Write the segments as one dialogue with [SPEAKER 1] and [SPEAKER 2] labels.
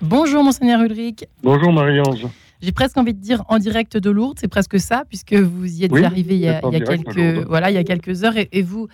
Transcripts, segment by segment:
[SPEAKER 1] Bonjour Monseigneur Ulrich.
[SPEAKER 2] Bonjour Marie-Ange.
[SPEAKER 1] J'ai presque envie de dire en direct de Lourdes, c'est presque ça, puisque vous y êtes arrivé il y a, quelques, voilà, il y a quelques heures et, vous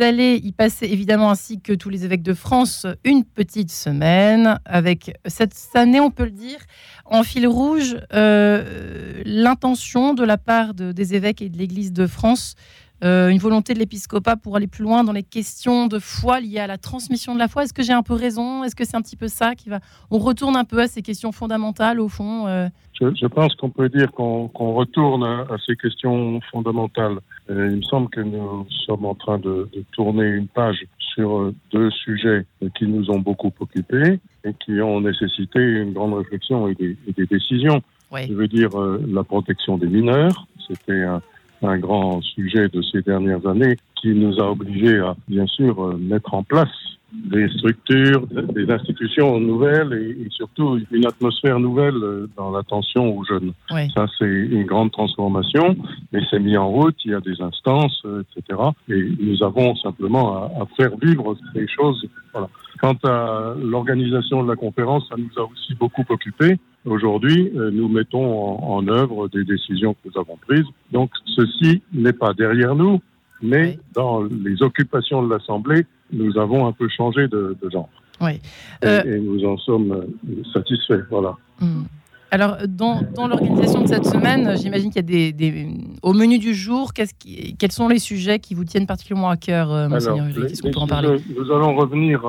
[SPEAKER 1] allez y passer évidemment ainsi que tous les évêques de France une petite semaine avec cette année, on peut le dire, en fil rouge, euh, l'intention de la part des évêques et de l'Église de France euh, une volonté de l'épiscopat pour aller plus loin dans les questions de foi liées à la transmission de la foi. Est-ce que j'ai un peu raison? Est-ce que c'est un petit peu ça qui va? On retourne un peu à ces questions fondamentales au fond
[SPEAKER 2] euh? je, pense qu'on peut dire qu'on retourne à, ces questions fondamentales. il me semble que nous sommes en train de, tourner une page sur euh, deux sujets qui nous ont beaucoup occupés et qui ont nécessité une grande réflexion et des, décisions. Je veux dire la protection des mineurs. C'était un un grand sujet de ces dernières années qui nous a obligés à, bien sûr, euh, mettre en place des structures, des institutions nouvelles et, surtout une atmosphère nouvelle euh, dans l'attention aux jeunes. Ça, c'est une grande transformation, mais c'est mis en route, il y a des instances, euh, etc. Et nous avons simplement à, à faire vivre ces choses. Voilà. Quant à l'organisation de la conférence, ça nous a aussi beaucoup occupés. Aujourd'hui, euh, nous mettons en, œuvre des décisions que nous avons prises. Donc, ceci n'est pas derrière nous, mais dans les occupations de l'Assemblée, nous avons un peu changé de, genre.
[SPEAKER 1] Oui.
[SPEAKER 2] Euh, et, nous en sommes euh, satisfaits. Voilà.
[SPEAKER 1] Hmm. Alors, dans, dans l'organisation de cette semaine, j'imagine qu'il y a des, Au menu du jour, qui, quels sont les sujets qui vous tiennent particulièrement à cœur, Monseigneur Qu'est-ce qu'on peut en parler?
[SPEAKER 2] Nous allons revenir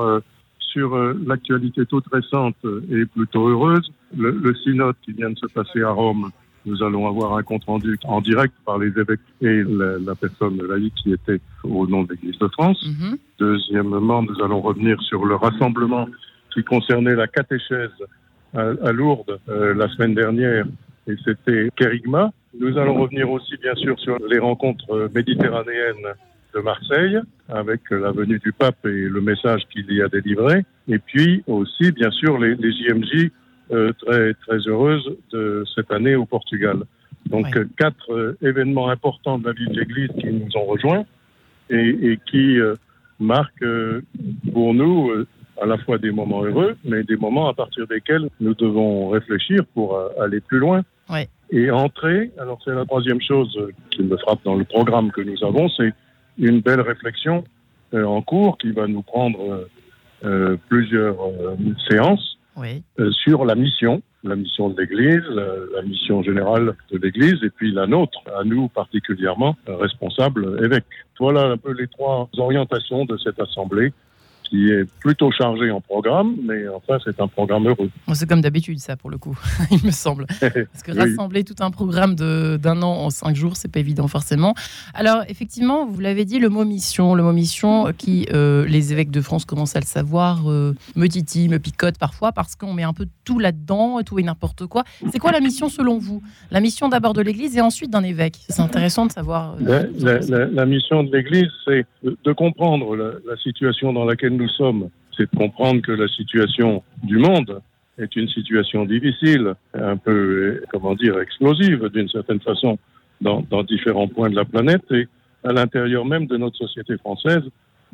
[SPEAKER 2] sur euh, l'actualité toute récente et plutôt heureuse. Le, synode qui vient de se passer à Rome, nous allons avoir un compte rendu en direct par les évêques et la, personne laïque qui était au nom de l'Église de France. Mhm. Deuxièmement, nous allons revenir sur le rassemblement qui concernait la catéchèse à, Lourdes euh, la semaine dernière et c'était Kerigma. Nous allons revenir aussi bien sûr sur les rencontres méditerranéennes de Marseille avec la venue du pape et le message qu'il y a délivré. Et puis aussi, bien sûr, les, JMJ euh, très, très heureuses de cette année au Portugal. Donc quatre euh, événements importants de la vie de l'Église qui nous ont rejoints et, qui euh, marquent pour nous à la fois des moments heureux, mais des moments à partir desquels nous devons réfléchir pour aller plus loin. Et entrer, alors c'est la troisième chose qui me frappe dans le programme que nous avons, c'est une belle réflexion euh, en cours qui va nous prendre euh, euh, plusieurs séances sur la mission, la mission de l'Église, la, mission générale de l'Église, et puis la nôtre, à nous particulièrement, responsables évêques. Voilà un peu les trois orientations de cette assemblée qui est plutôt chargé en programme, mais enfin, c'est un programme heureux.
[SPEAKER 1] c'est comme d'habitude, ça, pour le coup, il me semble. Parce que rassembler tout un programme d'un an en cinq jours, c'est pas évident, forcément. Alors, effectivement, vous l'avez dit, le mot mission, le mot mission, qui, euh, les évêques de France commencent à le savoir, euh, me titille, me picote parfois, parce qu'on met un peu tout là-dedans, tout et n'importe quoi. C'est quoi la mission selon vous? La mission d'abord de l'Église et ensuite d'un évêque C'est intéressant de savoir.
[SPEAKER 2] Euh, la, mission de l'Église, c'est de comprendre la situation dans laquelle nous sommes, c'est de comprendre que la situation du monde est une situation difficile, un peu, comment dire, explosive d'une certaine façon dans, différents points de la planète. Et à l'intérieur même de notre société française,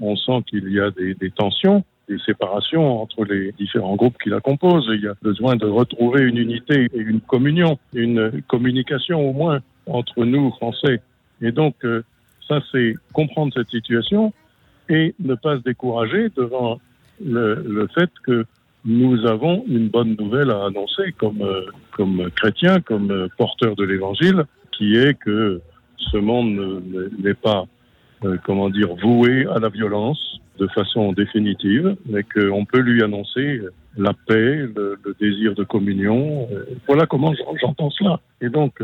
[SPEAKER 2] on sent qu'il y a des, tensions, des séparations entre les différents groupes qui la composent. Il y a besoin de retrouver une unité et une communion, une communication au moins entre nous, Français. Et donc, euh, ça, c'est comprendre cette situation, et ne pas se décourager devant le, fait que nous avons une bonne nouvelle à annoncer comme, euh, comme chrétiens, comme euh, porteurs de l'Évangile, qui est que ce monde n'est pas, euh, comment dire, voué à la violence de façon définitive, mais qu'on peut lui annoncer la paix, le, désir de communion. Voilà comment j'entends cela. Et donc,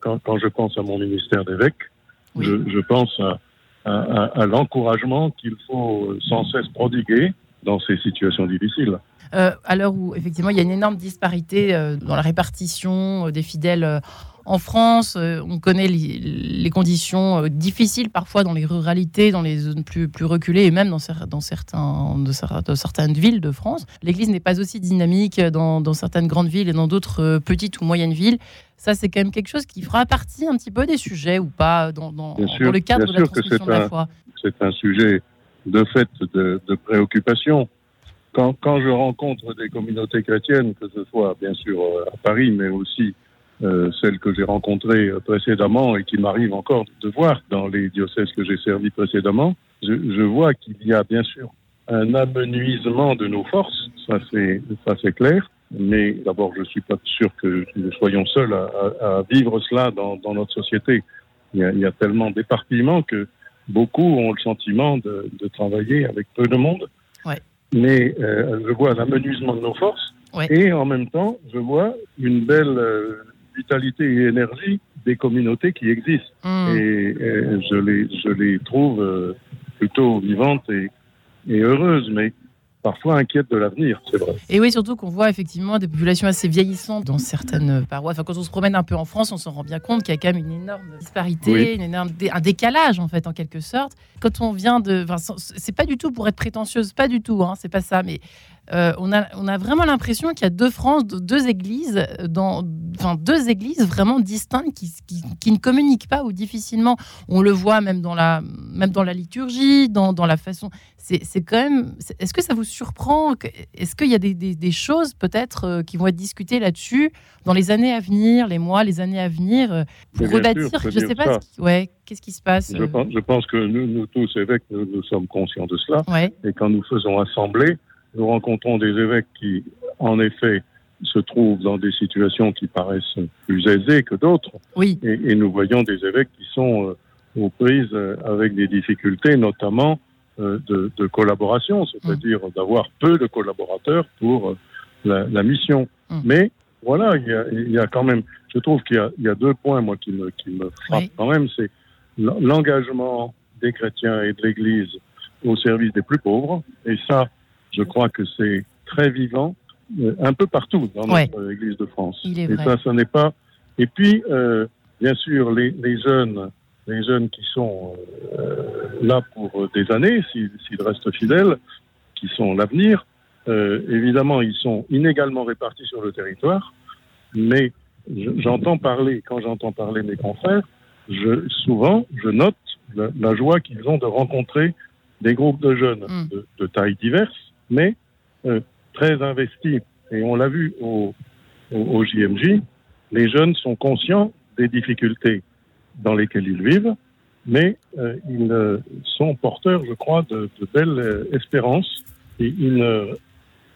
[SPEAKER 2] quand, quand, je pense à mon ministère d'évêque, je, je pense à, à, l'encouragement qu'il faut sans cesse prodiguer dans ces situations difficiles.
[SPEAKER 1] Euh, à l'heure où effectivement il y a une énorme disparité euh, dans la répartition euh, des fidèles en France, on connaît les, conditions difficiles parfois dans les ruralités, dans les zones plus, plus reculées et même dans, dans, certains, de, certaines villes de France. L'Église n'est pas aussi dynamique dans, dans, certaines grandes villes et dans d'autres petites ou moyennes villes. Ça, c'est quand même quelque chose qui fera partie un petit peu des sujets ou pas dans, dans, le cadre de la transmission de la foi.
[SPEAKER 2] C'est un sujet de fait de, préoccupation. quand, quand, je rencontre des communautés chrétiennes, que ce soit bien sûr à Paris, mais aussi euh, celles que j'ai rencontrées précédemment et qui m'arrive encore de voir dans les diocèses que j'ai servis précédemment, je, je vois qu'il y a bien sûr un amenuisement de nos forces, ça c'est ça c'est clair. Mais d'abord, je suis pas sûr que nous soyons seuls à, à, à vivre cela dans, dans, notre société. Il y, a, il y, a, tellement d'éparpillement que beaucoup ont le sentiment de, de travailler avec peu de monde.
[SPEAKER 1] Ouais.
[SPEAKER 2] Mais euh, je vois l'amenuisement de nos forces
[SPEAKER 1] ouais.
[SPEAKER 2] et en même temps, je vois une belle euh, vitalité et énergie des communautés qui existent.
[SPEAKER 1] Mmh.
[SPEAKER 2] Et, et, je, les, je les trouve euh, plutôt vivantes et, et heureuses. Mais parfois inquiète de l'avenir, c'est vrai.
[SPEAKER 1] Et oui, surtout qu'on voit effectivement des populations assez vieillissantes dans certaines paroisses. Enfin, quand on se promène un peu en France, on s'en rend bien compte qu'il y a quand même une énorme disparité,
[SPEAKER 2] Oui.
[SPEAKER 1] une énorme dé- un décalage en fait, en quelque sorte. Quand on vient de, enfin, c'est pas du tout pour être prétentieuse, pas du tout, hein, c'est pas ça, mais euh, on a, on a vraiment l'impression qu'il y a deux France, deux- églises, euh, dans, enfin deux églises vraiment distinctes qui, qui, qui ne communiquent pas ou difficilement. On le voit même dans la, même dans la liturgie, dans, dans la façon. C'est quand même. Est-ce que ça vous surprend Est-ce qu'il y a des, des- des choses peut-être euh, qui vont être discutées là-dessus dans les années à venir, les mois, les années à venir, pour rebâtir
[SPEAKER 2] sûr, je
[SPEAKER 1] Je sais pas.
[SPEAKER 2] ça.
[SPEAKER 1] ce qui- ouais, qu'est-ce qui se passe
[SPEAKER 2] Je pense, je pense que nous, nous tous évêques, nous, nous sommes conscients de cela.
[SPEAKER 1] Ouais,
[SPEAKER 2] Et quand nous faisons assemblée, nous rencontrons des évêques qui, en effet, se trouvent dans des situations qui paraissent plus aisées que d'autres.
[SPEAKER 1] oui,
[SPEAKER 2] Et, et nous voyons des évêques qui sont euh, aux prises euh, avec des difficultés, notamment euh, de, de collaboration, c'est-à-dire d'avoir peu de collaborateurs pour la, la mission.
[SPEAKER 1] Mm.
[SPEAKER 2] Mais voilà, il y, a, il y a quand même, je trouve qu'il y a, il y a deux points, moi, qui me, qui me frappent
[SPEAKER 1] Oui.
[SPEAKER 2] quand même, c'est l'engagement des chrétiens et de l'Église au service des plus pauvres. Et ça, je crois que c'est très vivant euh, un peu partout dans
[SPEAKER 1] Ouais.
[SPEAKER 2] notre Église de France.
[SPEAKER 1] Il est
[SPEAKER 2] et
[SPEAKER 1] vrai.
[SPEAKER 2] ça, ce n'est pas. Et puis, euh, bien sûr, les, les jeunes, les jeunes qui sont euh, là pour des années, s'ils s'ils restent fidèles, qui sont l'avenir, euh, évidemment, ils sont inégalement répartis sur le territoire. Mais je- j'entends parler, quand j'entends parler mes confrères, je, souvent, je note la, la joie qu'ils ont de rencontrer des groupes de jeunes
[SPEAKER 1] Mm.
[SPEAKER 2] de, de tailles diverses, mais euh, très investis. Et on l'a vu au, au, au JMJ, les jeunes sont conscients des difficultés dans lesquelles ils vivent, mais euh, ils euh, sont porteurs, je crois, de, de belles euh, espérances. Et ils ne,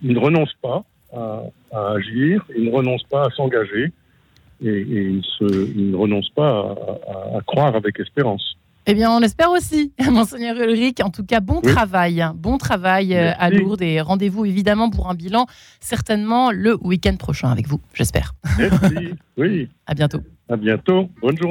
[SPEAKER 2] ils ne renoncent pas à, à agir, ils ne renoncent pas à s'engager, et, et ils, se, ils ne renoncent pas à, à- à croire avec espérance.
[SPEAKER 1] Eh bien, on l'espère aussi, Monseigneur Ulrich. En tout cas, bon
[SPEAKER 2] Oui.
[SPEAKER 1] travail. hein. Bon travail euh, à. Lourdes et rendez-vous évidemment pour un bilan, certainement le week-end prochain avec vous, j'espère.
[SPEAKER 2] Merci. oui,
[SPEAKER 1] À bientôt.
[SPEAKER 2] à bientôt. Bonne journée.